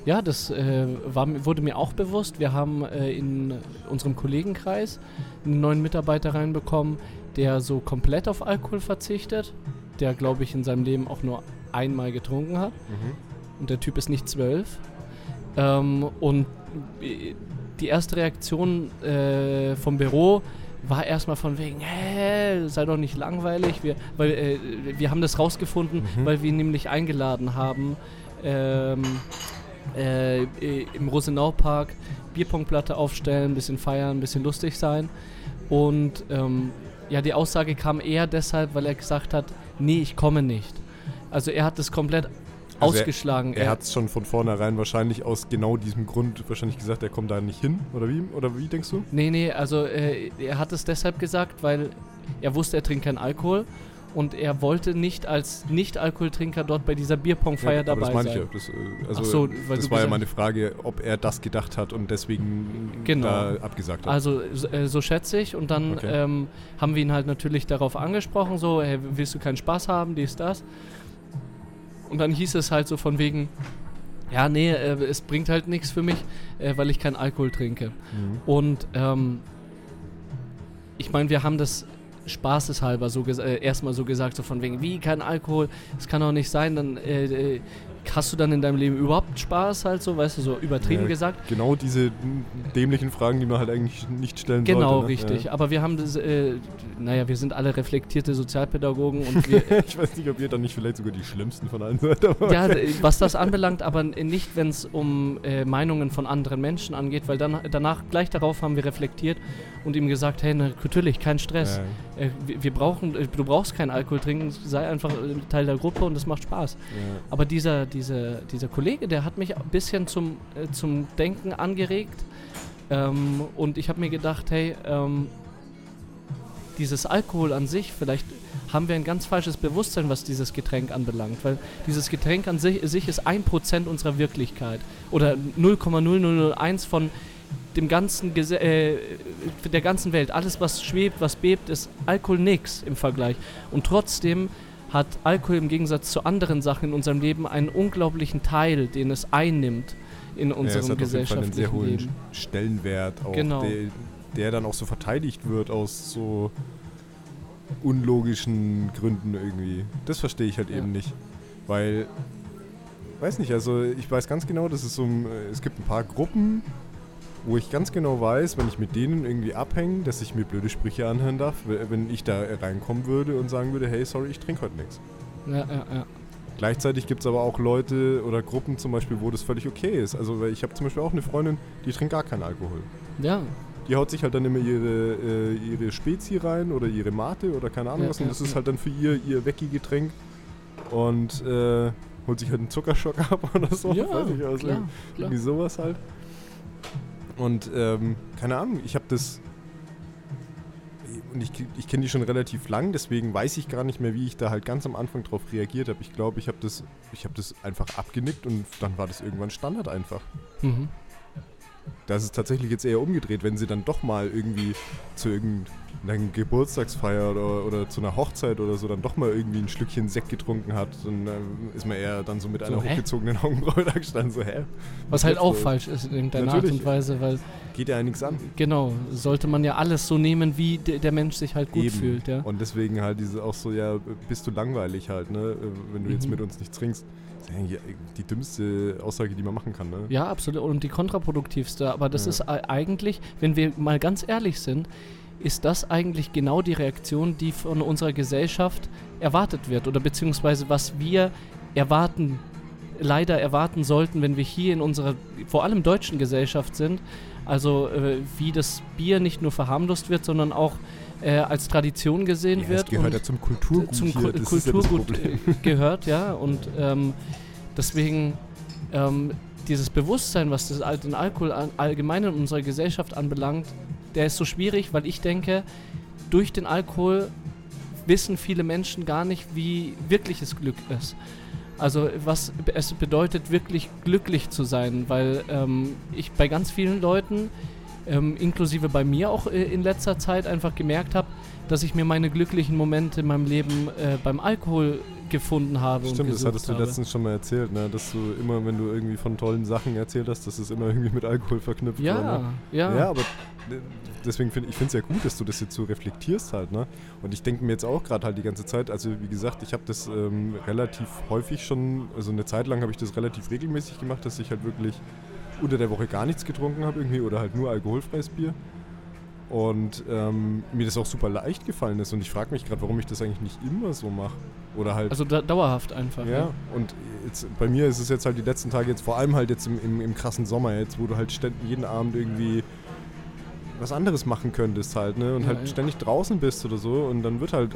Ja, das äh, war, wurde mir auch bewusst. Wir haben äh, in unserem Kollegenkreis einen neuen Mitarbeiter reinbekommen, der so komplett auf Alkohol verzichtet, der, glaube ich, in seinem Leben auch nur einmal getrunken hat. Mhm. Und der Typ ist nicht zwölf. Ähm, und äh, die erste Reaktion äh, vom Büro war erstmal von wegen, hä, sei doch nicht langweilig. Wir, weil, äh, wir haben das rausgefunden, Mhm. weil wir ihn nämlich eingeladen haben, ähm, äh, äh, im Rosenau-Park Bierpongplatte aufstellen, ein bisschen feiern, ein bisschen lustig sein. Und ähm, ja, die Aussage kam eher deshalb, weil er gesagt hat, nee, ich komme nicht. Also er hat es komplett Also er- ausgeschlagen. Er hat es schon von vornherein wahrscheinlich aus genau diesem Grund wahrscheinlich gesagt, er kommt da nicht hin. Oder wie? Oder wie denkst du? Nee, nee, also äh, er hat es deshalb gesagt, weil er wusste, er trinkt keinen Alkohol und er wollte nicht als Nicht-Alkoholtrinker dort bei dieser Bierpongfeier aber dabei das meine sein. ich ja. Das, äh, also, so, das war ja meine Frage, ob er das gedacht hat und deswegen Genau. da abgesagt hat. Also so, äh, so schätze ich und dann Okay. ähm, haben wir ihn halt natürlich darauf angesprochen, so, hey, willst du keinen Spaß haben, dies, das. Und dann hieß es halt so von wegen, ja, nee, äh, es bringt halt nichts für mich, äh, weil ich keinen Alkohol trinke. Mhm. Und ähm, ich meine, wir haben das spaßeshalber so äh, erstmal so gesagt, so von wegen, wie kein Alkohol, das kann doch nicht sein, dann äh, äh, hast du dann in deinem Leben überhaupt Spaß halt so, weißt du, so übertrieben Ja, gesagt. Genau diese dämlichen Fragen, die man halt eigentlich nicht stellen Genau, sollte. ne? richtig. Aber wir haben das, äh, naja, wir sind alle reflektierte Sozialpädagogen und wir, Ja. Ich weiß nicht, ob ihr dann nicht vielleicht sogar die schlimmsten von allen seid. Ja, was das anbelangt, aber nicht, wenn es um äh, Meinungen von anderen Menschen angeht, weil dann danach, gleich darauf haben wir reflektiert und ihm gesagt, hey, na, natürlich, kein Stress. Ja, Äh, wir, wir brauchen, äh, du brauchst keinen Alkohol trinken, sei einfach äh, Teil der Gruppe und es macht Spaß. ja. Aber dieser, dieser, dieser Kollege, der hat mich ein bisschen zum, äh, zum Denken angeregt. Ähm, und ich habe mir gedacht, hey, ähm, dieses Alkohol an sich, vielleicht haben wir ein ganz falsches Bewusstsein, was dieses Getränk anbelangt. Weil dieses Getränk an sich, sich ist 1% unserer Wirklichkeit. Oder 0,0001 von dem ganzen Gese äh, der ganzen Welt. Alles, was schwebt, was bebt, ist Alkohol nix im Vergleich. Und trotzdem hat Alkohol im Gegensatz zu anderen Sachen in unserem Leben einen unglaublichen Teil, den es einnimmt in Ja, es unserem hat auf jeden Fall einen sehr gesellschaftlichen hohen Leben. Stellenwert, auch Genau. der, der dann auch so verteidigt wird aus so unlogischen Gründen irgendwie. Das verstehe ich halt Ja. eben nicht. Weil, weiß nicht, also ich weiß ganz genau, dass es so, ein- es gibt ein paar Gruppen, wo ich ganz genau weiß, wenn ich mit denen irgendwie abhänge, dass ich mir blöde Sprüche anhören darf, wenn ich da reinkommen würde und sagen würde, hey, sorry, ich trinke heute nichts. Ja, ja, ja. Gleichzeitig gibt es aber auch Leute oder Gruppen zum Beispiel, wo das völlig okay ist. Also ich habe zum Beispiel auch eine Freundin, die trinkt gar keinen Alkohol. ja. Die haut sich halt dann immer ihre, äh, ihre Spezi rein oder ihre Mate oder keine Ahnung Ja, was. Und ja, das ist ja. halt dann für ihr ihr Wecki-Getränk. Und äh, holt sich halt einen Zuckerschock ab oder so. ja, weiß ich, also klar, klar. irgendwie sowas halt. Und ähm, keine Ahnung, ich habe das. Und ich, ich kenne die schon relativ lang, deswegen weiß ich gar nicht mehr, wie ich da halt ganz am Anfang drauf reagiert habe. Ich glaube, ich habe das, ich hab das einfach abgenickt und dann war das irgendwann Standard einfach. Mhm. Da ist es tatsächlich jetzt eher umgedreht, wenn sie dann doch mal irgendwie zu irgendeiner Geburtstagsfeier oder, oder zu einer Hochzeit oder so dann doch mal irgendwie ein Schlückchen Sekt getrunken hat, dann äh, ist man eher dann so mit So, einer hä? hochgezogenen Augenbraue da gestanden, so, hä? Was halt jetzt auch los? falsch ist in irgendeiner Art Natürlich. und Weise, weil Geht ja nichts an. genau, sollte man ja alles so nehmen, wie de der Mensch sich halt gut Eben. fühlt, ja. Und deswegen halt diese auch so, ja, bist du langweilig halt, ne? äh, Wenn du jetzt Mhm. mit uns nichts trinkst. Das ist eigentlich die dümmste Aussage, die man machen kann, ne? Ja, absolut. Und die kontraproduktivste. Aber das Ja. ist ei- eigentlich, wenn wir mal ganz ehrlich sind, ist das eigentlich genau die Reaktion, die von unserer Gesellschaft erwartet wird. Oder beziehungsweise was wir erwarten leider erwarten sollten, wenn wir hier in unserer, vor allem deutschen Gesellschaft sind. Also äh, wie das Bier nicht nur verharmlost wird, sondern auch äh, als Tradition gesehen Ja, wird. es gehört ja zum Kulturgut zum. Ku- das ja Kulturgut Problem. äh, gehört, ja. Und ähm, deswegen ähm, dieses Bewusstsein, was das, den Alkohol allgemein in unserer Gesellschaft anbelangt, der ist so schwierig, weil ich denke, durch den Alkohol wissen viele Menschen gar nicht, wie wirkliches Glück ist. Also was es bedeutet, wirklich glücklich zu sein, weil ähm, ich bei ganz vielen Leuten, ähm, inklusive bei mir auch äh, in letzter Zeit, einfach gemerkt habe, dass ich mir meine glücklichen Momente in meinem Leben äh, beim Alkohol gefunden habe. und Stimmt, das gesucht hattest du habe. letztens schon mal erzählt, ne? dass du immer, wenn du irgendwie von tollen Sachen erzählt hast, dass es immer irgendwie mit Alkohol verknüpft war. Ja, Ne? ja. Ja, aber deswegen finde ich finde es ja gut, dass du das jetzt so reflektierst halt, ne? Und ich denke mir jetzt auch gerade halt die ganze Zeit, also wie gesagt, ich habe das ähm, relativ häufig schon, also eine Zeit lang habe ich das relativ regelmäßig gemacht, dass ich halt wirklich unter der Woche gar nichts getrunken habe irgendwie oder halt nur alkoholfreies Bier. Und ähm, mir das auch super leicht gefallen ist und ich frage mich gerade, warum ich das eigentlich nicht immer so mache. Oder halt Also da, dauerhaft einfach. ja, ne? und jetzt, bei mir ist es jetzt halt die letzten Tage jetzt vor allem halt jetzt im, im, im krassen Sommer jetzt, wo du halt ständig jeden Abend irgendwie was anderes machen könntest halt, ne? Und Ja, halt ja. ständig draußen bist oder so und dann wird halt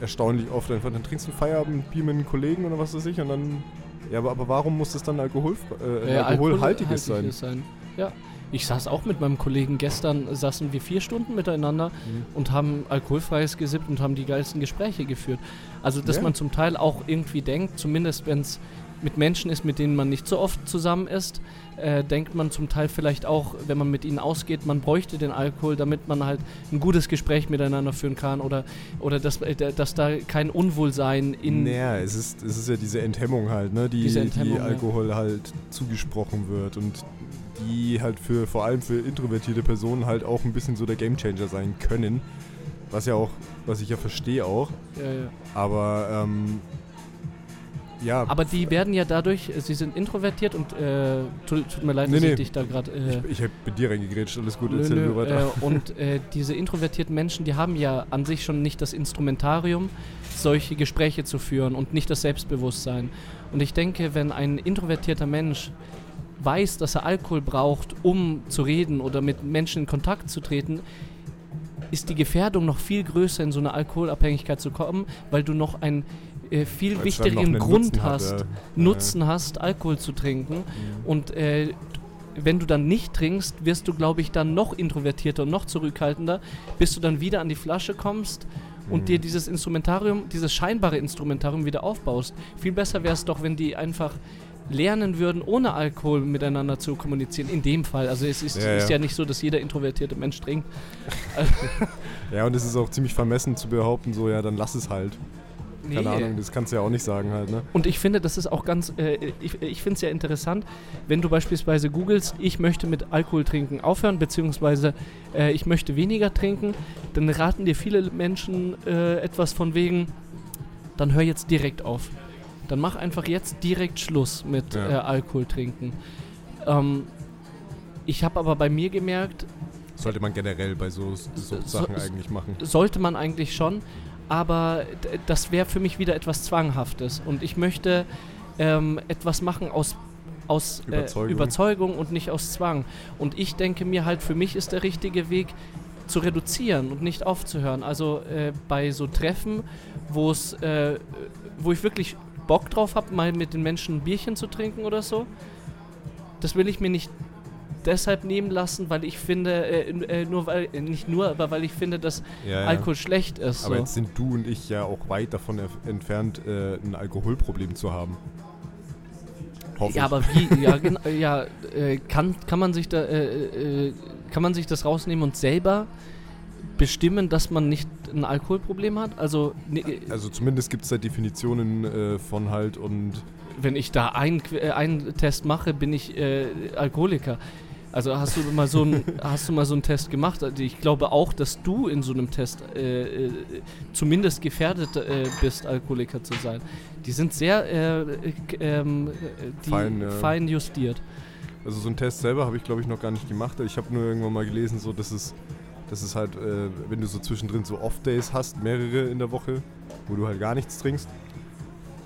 erstaunlich oft einfach, dann trinkst du ein Feierabendbier mit einem Kollegen oder was weiß ich und dann, ja, aber, aber warum muss das dann Alkohol, äh, Ja, alkoholhaltiges sein? alkoholhaltiges sein? Ja. Ich saß auch mit meinem Kollegen gestern, saßen wir vier Stunden miteinander Mhm. und haben alkoholfreies gesippt und haben die geilsten Gespräche geführt. Also, dass Ja. man zum Teil auch irgendwie denkt, zumindest wenn es mit Menschen ist, mit denen man nicht so oft zusammen ist, äh, denkt man zum Teil vielleicht auch, wenn man mit ihnen ausgeht, man bräuchte den Alkohol, damit man halt ein gutes Gespräch miteinander führen kann oder, oder dass, äh, dass da kein Unwohlsein in. naja, es ist, es ist ja diese Enthemmung halt, ne, die, Enthemmung, die ja. Alkohol halt zugesprochen wird und die halt für vor allem für introvertierte Personen halt auch ein bisschen so der Gamechanger sein können. Was ja auch, was ich ja verstehe auch. Ja, ja. Aber ähm, ja, Aber die werden ja dadurch, äh, sie sind introvertiert und äh, tut, tut mir leid, Nee, dass nee. ich dich da gerade. Äh, ich, ich hab mit dir reingegrätscht, alles gut, Nö, erzähl nö, weiter. Äh, und äh, diese introvertierten Menschen, die haben ja an sich schon nicht das Instrumentarium, solche Gespräche zu führen und nicht das Selbstbewusstsein. Und ich denke, wenn ein introvertierter Mensch weiß, dass er Alkohol braucht, um zu reden oder mit Menschen in Kontakt zu treten, ist die Gefährdung noch viel größer, in so eine Alkoholabhängigkeit zu kommen, weil du noch einen äh, viel noch wichtigeren Grund Nutzen hat, hast, ja. Nutzen hast, Alkohol zu trinken. Ja. Und äh, wenn du dann nicht trinkst, wirst du, glaube ich, dann noch introvertierter und noch zurückhaltender, bis du dann wieder an die Flasche kommst und Mhm. dir dieses Instrumentarium, dieses scheinbare Instrumentarium wieder aufbaust. Viel besser wäre es doch, wenn die einfach lernen würden, ohne Alkohol miteinander zu kommunizieren. In dem Fall. Also es ist Ja, ist ja. ja nicht so, dass jeder introvertierte Mensch trinkt. ja, und es ist auch ziemlich vermessen zu behaupten, so, ja, dann lass es halt. Keine Nee. Ahnung, das kannst du ja auch nicht sagen halt, ne? Und ich finde, das ist auch ganz, äh, ich, ich finde es ja interessant, wenn du beispielsweise googelst, ich möchte mit Alkohol trinken aufhören, beziehungsweise äh, ich möchte weniger trinken, dann raten dir viele Menschen äh, etwas von wegen, dann hör jetzt direkt auf. Dann mach einfach jetzt direkt Schluss mit Ja. äh, Alkohol trinken. Ähm, ich habe aber bei mir gemerkt, Sollte man generell bei so, so Sachen so- eigentlich machen. sollte man eigentlich schon, aber das wäre für mich wieder etwas Zwanghaftes. Und ich möchte ähm, etwas machen aus, aus Überzeugung. Äh, Überzeugung und nicht aus Zwang. Und ich denke mir halt, für mich ist der richtige Weg zu reduzieren und nicht aufzuhören. Also äh, bei so Treffen, wo es, äh, wo ich wirklich Bock drauf habe, mal mit den Menschen ein Bierchen zu trinken oder so, das will ich mir nicht deshalb nehmen lassen, weil ich finde, äh, äh, nur weil, äh, nicht nur, aber weil ich finde, dass Ja, ja. Alkohol schlecht ist. Aber so. jetzt sind du und ich ja auch weit davon entfernt, äh, ein Alkoholproblem zu haben. Hoffe Ja, ich. aber wie, ja, ja kann, kann, man sich da, äh, äh, kann man sich das rausnehmen und selber bestimmen, dass man nicht ein Alkoholproblem hat? Also, ne, Also zumindest gibt es da Definitionen äh, von halt und wenn ich da einen, äh, Test mache, bin ich äh, Alkoholiker. Also hast du mal so einen, hast du mal so einen Test gemacht? Also ich glaube auch, dass du in so einem Test äh, äh, zumindest gefährdet äh, bist, Alkoholiker zu sein. Die sind sehr äh, äh, ähm, äh, die Fein, ja. fein justiert. also so einen Test selber habe ich glaube ich noch gar nicht gemacht. Ich habe nur irgendwann mal gelesen, so dass es, dass es halt, äh, wenn du so zwischendrin so Off-Days hast, mehrere in der Woche, wo du halt gar nichts trinkst,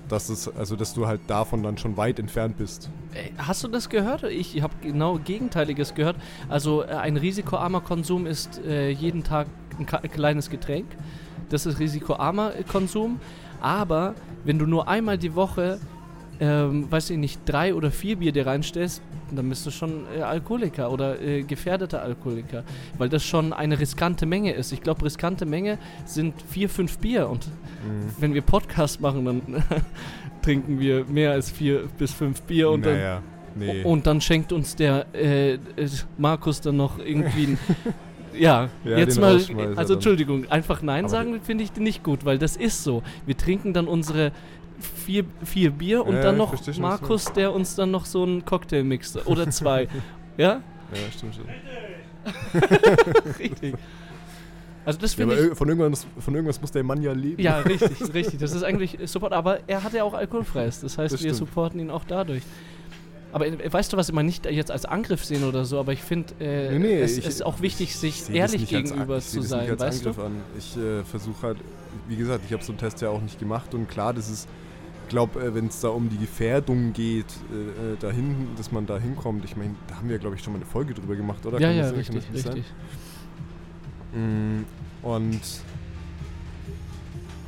dass es, also dass du halt davon dann schon weit entfernt bist. Ey, Hast du das gehört? Ich habe genau Gegenteiliges gehört. Also äh, ein risikoarmer Konsum ist äh, jeden Tag ein kleines Getränk. Das ist risikoarmer äh, Konsum. Aber wenn du nur einmal die Woche, ähm, weiß ich nicht, drei oder vier Bier dir reinstellst, dann bist du schon äh, Alkoholiker oder äh, gefährdeter Alkoholiker. Weil das schon eine riskante Menge ist. Ich glaube, riskante Menge sind vier, fünf Bier. Und wenn wir Podcast machen, dann trinken wir mehr als vier bis fünf Bier. Und dann naja, nee. und dann schenkt uns der äh, äh, Markus dann noch irgendwie ein. Ja, Ja, jetzt mal. Also dann. Entschuldigung, einfach Nein Aber sagen finde ich nicht gut, weil das ist so. Wir trinken dann unsere vier, vier Bier und Ja, dann noch Markus, der uns dann noch so einen Cocktail mixt. Oder zwei. ja? ja, stimmt schon. Richtig. Also das Ja, ich. von, irgendwas, von irgendwas muss der Mann ja leben. Ja, richtig, richtig. Das ist eigentlich Support. Aber er hat ja auch alkoholfreies. Das heißt, Das wir supporten ihn auch dadurch. Aber äh, weißt du, was mal nicht jetzt als Angriff sehen oder so, aber ich finde, äh, Nee, nee, es ich- ist auch wichtig, ich sich ehrlich gegenüber zu sein, nicht als weißt Angriff du? An. Ich äh, versuche halt, wie gesagt, ich habe so einen Test ja auch nicht gemacht und klar, das ist, ich glaube, äh, wenn es da um die Gefährdung geht, äh, äh, dahin, dass man da hinkommt, ich meine, da haben wir, glaube ich, schon mal eine Folge drüber gemacht, oder? Ja, Kann ja, das- richtig, das nicht sein? richtig. Mm, Und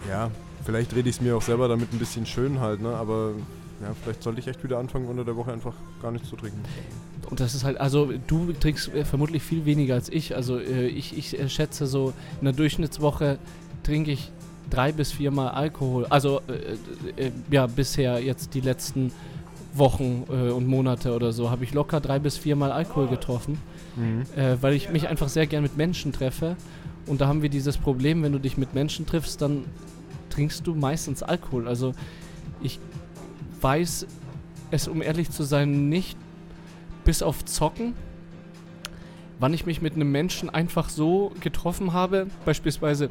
ja, vielleicht rede ich es mir auch selber damit ein bisschen schön halt, ne? Aber ja, vielleicht sollte ich echt wieder anfangen, unter der Woche einfach gar nichts zu trinken. Und das ist halt, also du trinkst äh, vermutlich viel weniger als ich. Also äh, ich, ich äh, schätze so, in der Durchschnittswoche trinke ich drei bis viermal Alkohol. Also äh, äh, ja, bisher jetzt die letzten Wochen äh, und Monate oder so habe ich locker drei bis viermal Alkohol getroffen. äh, weil ich mich einfach sehr gern mit Menschen treffe. Und da haben wir dieses Problem, wenn du dich mit Menschen triffst, dann trinkst du meistens Alkohol. Also ich weiß es, um ehrlich zu sein, nicht bis auf Zocken, wann ich mich mit einem Menschen einfach so getroffen habe. Beispielsweise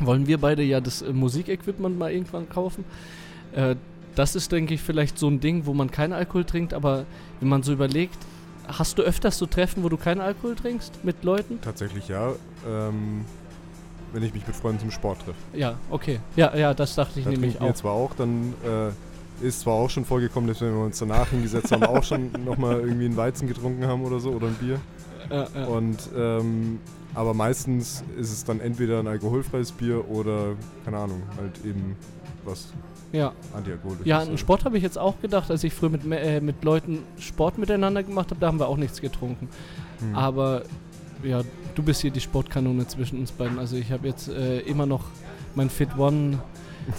wollen wir beide ja das äh, Musikequipment mal irgendwann kaufen. Äh, das ist, denke ich, vielleicht so ein Ding, wo man keinen Alkohol trinkt, aber wenn man so überlegt, hast du öfters so Treffen, wo du keinen Alkohol trinkst mit Leuten? Tatsächlich ja. Ähm, wenn ich mich mit Freunden zum Sport treffe. Ja, okay. Ja, ja, das dachte ich Da nämlich trinken wir auch. zwar auch, dann äh, ist zwar auch schon vorgekommen, dass wenn wir uns danach hingesetzt haben, auch schon nochmal irgendwie einen Weizen getrunken haben oder so oder ein Bier. Ja, ja. Und ähm, aber meistens ist es dann entweder ein alkoholfreies Bier oder, keine Ahnung, halt eben was ja. antialkoholisches. ja, an Sport habe ich jetzt auch gedacht, als ich früher mit, äh, mit Leuten Sport miteinander gemacht habe, da haben wir auch nichts getrunken. Hm. Aber ja, du bist hier die Sportkanone zwischen uns beiden. Also ich habe jetzt äh, immer noch mein Fit One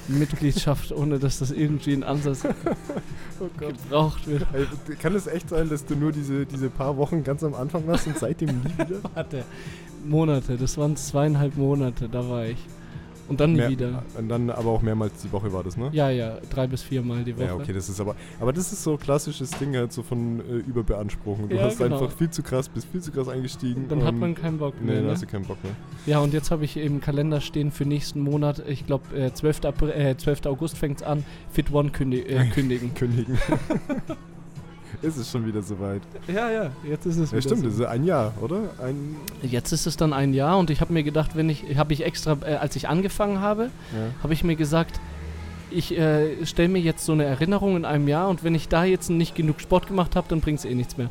Mitgliedschaft, ohne dass das irgendwie in Ansatz oh gebraucht wird. Ey, kann es echt sein, dass du nur diese, diese paar Wochen ganz am Anfang warst und seitdem nie wieder? Warte, Monate, das waren zweieinhalb Monate, da war ich. Und dann Mehr- wieder. Und dann aber auch mehrmals die Woche war das, ne? Ja, ja, drei bis viermal die Woche. Ja, okay, das ist aber. Aber das ist so ein klassisches Ding halt so von äh, Überbeanspruchung. Du Ja, hast genau. einfach viel zu krass, bist viel zu krass eingestiegen. Dann hat man keinen Bock Nee, mehr. dann Ne? hast du keinen Bock mehr. Ja, und jetzt habe ich im Kalender stehen für nächsten Monat, ich glaube äh, 12. April, äh, 12. August fängt es an, Fit One kündi äh, kündigen. Kündigen. ist es schon wieder soweit. ja, ja, jetzt ist es Ja, stimmt, das ist ein Jahr, oder? Ein. Jetzt ist es dann ein Jahr und ich habe mir gedacht, wenn ich, habe ich extra, äh, als ich angefangen habe, Ja. habe ich mir gesagt, ich äh, stelle mir jetzt so eine Erinnerung in einem Jahr und wenn ich da jetzt nicht genug Sport gemacht habe, dann bringt es eh nichts mehr.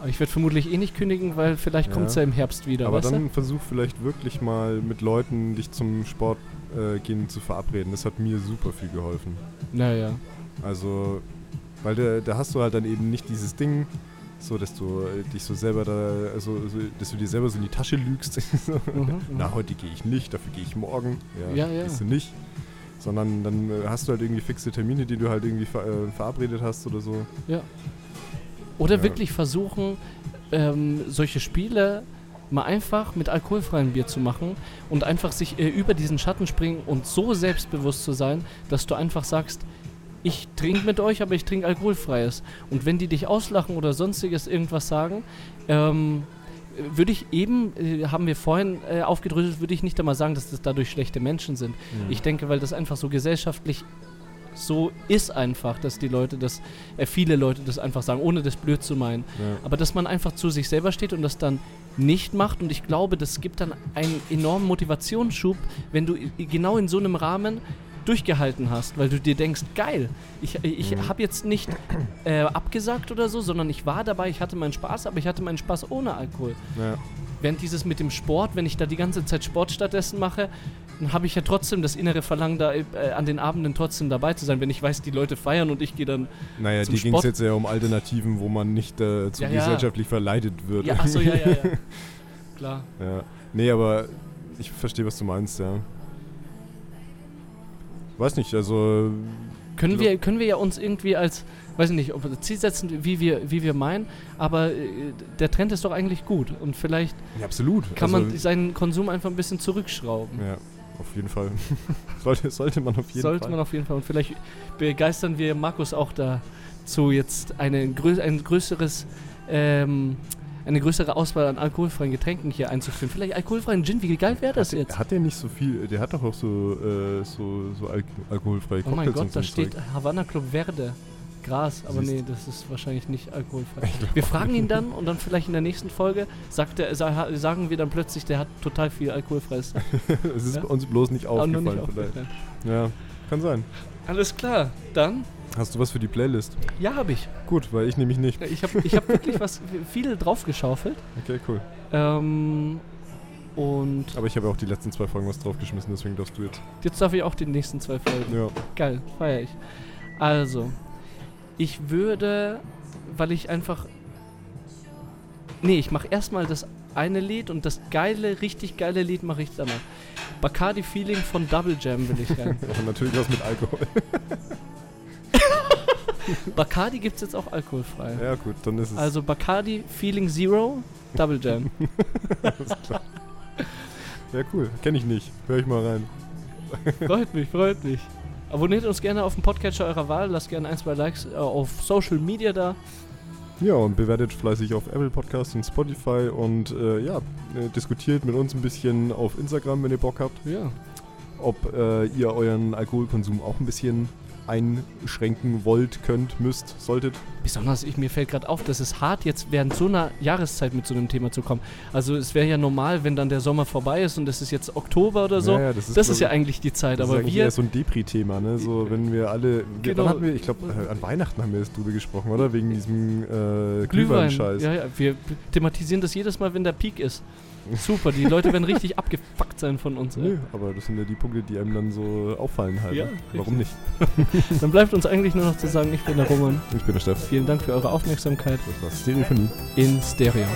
Aber ich werde vermutlich eh nicht kündigen, weil vielleicht Ja. kommt es ja im Herbst wieder, Aber weißt dann versuch vielleicht wirklich mal mit Leuten dich zum Sport äh, gehen zu verabreden. Das hat mir super viel geholfen. du? Naja. Also, weil da, da hast du halt dann eben nicht dieses Ding, so dass du äh, dich so selber da, also so, dass du dir selber so in die Tasche lügst. Mhm, mhm. Na, heute gehe ich nicht, dafür gehe ich morgen. Ja, Ja, ja. Gehst du nicht. Sondern dann äh, hast du halt irgendwie fixe Termine, die du halt irgendwie ver äh, verabredet hast oder so. Oder Ja. wirklich versuchen, ähm, solche Spiele mal einfach mit alkoholfreiem Bier zu machen und einfach sich äh, über diesen Schatten springen und so selbstbewusst zu sein, dass du einfach sagst, ich trinke mit euch, aber ich trinke alkoholfreies. Und wenn die dich auslachen oder sonstiges irgendwas sagen, ähm, würde ich eben, äh, haben wir vorhin äh, aufgedröselt, würde ich nicht einmal sagen, dass das dadurch schlechte Menschen sind. Ich denke, weil das einfach so gesellschaftlich so ist einfach, dass die Leute das, äh, viele Leute das einfach sagen, ohne das blöd zu meinen. ja. Aber dass man einfach zu sich selber steht und das dann nicht macht und ich glaube, das gibt dann einen enormen Motivationsschub, wenn du genau in so einem Rahmen durchgehalten hast, weil du dir denkst, geil, ich, ich Mhm. habe jetzt nicht äh, abgesagt oder so, sondern ich war dabei, ich hatte meinen Spaß, aber ich hatte meinen Spaß ohne Alkohol. Ja. Während dieses mit dem Sport, wenn ich da die ganze Zeit Sport stattdessen mache, dann habe ich ja trotzdem das innere Verlangen, da äh, an den Abenden trotzdem dabei zu sein, wenn ich weiß, die Leute feiern und ich gehe dann. Naja, Zum die ging es jetzt ja um Alternativen, wo man nicht äh, zu Ja, ja. gesellschaftlich verleitet wird. Ja, achso, ja, ja, ja. Klar. Ja. Nee, aber ich verstehe, was du meinst, ja. Weiß nicht, also Können wir, können wir ja uns irgendwie als, weiß ich nicht, ob Ziel setzen, wie wir, wie wir meinen, aber äh, der Trend ist doch eigentlich gut und vielleicht ja, absolut. kann also, man seinen Konsum einfach ein bisschen zurückschrauben. Ja, auf jeden Fall. sollte, sollte man auf jeden Sollte Fall. man auf jeden Fall. Und vielleicht begeistern wir Markus auch dazu, jetzt eine, ein größeres, ähm, eine größere Auswahl an alkoholfreien Getränken hier einzuführen. Vielleicht alkoholfreien Gin, wie geil wäre das jetzt? Hat der nicht so viel, der hat doch auch so, äh, so, so Al alkoholfreie Oh mein Cocktails Gott, da steht Zeug. Havana Club Verde. Gras, aber Siehst. nee, das ist wahrscheinlich nicht alkoholfrei. Wir fragen ihn dann und dann vielleicht in der nächsten Folge sagt er, sa sagen wir dann plötzlich, der hat total viel alkoholfreies. Es ist Ja? uns bloß nicht aufgefallen nicht vielleicht. aufgefallen. Ja, kann sein. Alles klar, dann, Hast du was für die Playlist? ja, habe ich. Gut, weil ich nämlich nicht. Ich habe ich hab wirklich was, viel draufgeschaufelt. Okay, cool. Ähm, und Aber ich habe auch die letzten zwei Folgen was draufgeschmissen, deswegen darfst du jetzt. jetzt darf ich auch die nächsten zwei Folgen. Ja. Geil, feier ich. Also, ich würde, weil ich einfach. Nee, ich mache erstmal das eine Lied und das geile, richtig geile Lied mache ich danach. Bacardi Feeling von Double Jam will ich rein. Aber natürlich was mit Alkohol. Bacardi gibt es jetzt auch alkoholfrei. ja, gut, dann ist es. Also Bacardi Feeling Zero, Double Jam. ja, cool. Kenne ich nicht. Hör ich mal rein. freut mich, freut mich. Abonniert uns gerne auf dem Podcatcher eurer Wahl, lasst gerne ein, zwei Likes äh, auf Social Media da. Ja, und bewertet fleißig auf Apple Podcasts und Spotify und äh, ja, äh, diskutiert mit uns ein bisschen auf Instagram, wenn ihr Bock habt, Ja. ob äh, ihr euren Alkoholkonsum auch ein bisschen einschränken wollt, könnt, müsst, solltet. Besonders, ich, mir fällt gerade auf, dass es hart jetzt während so einer Jahreszeit mit so einem Thema zu kommen. Also es wäre ja normal, wenn dann der Sommer vorbei ist und es ist jetzt Oktober oder so. Ja, ja, das ist, das ist ja ich, eigentlich die Zeit, das ist aber eigentlich wir... so ein Depri-Thema, ne? So, wenn wir alle. Wir, Genau. wir, ich glaube, äh, an Weihnachten haben wir jetzt drüber gesprochen, oder? Wegen diesem äh, Glühwein. Glühwein-Scheiß. Ja, ja, wir thematisieren das jedes Mal, wenn der Peak ist. Super, die Leute werden richtig abgefuckt sein von uns. Nö, Ey. aber das sind ja die Punkte, die einem dann so auffallen halt. Ja, ne? Warum nicht? Dann bleibt uns eigentlich nur noch zu sagen, ich bin der Roman. Ich bin der Steff. Vielen Dank für eure Aufmerksamkeit Das war Stereophonie. in Stereo.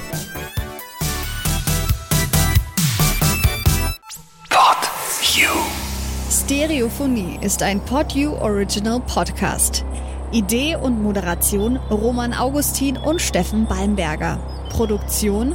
Stereophonie ist ein PodU Original Podcast. Idee und Moderation Roman Augustin und Steffen Balmberger. Produktion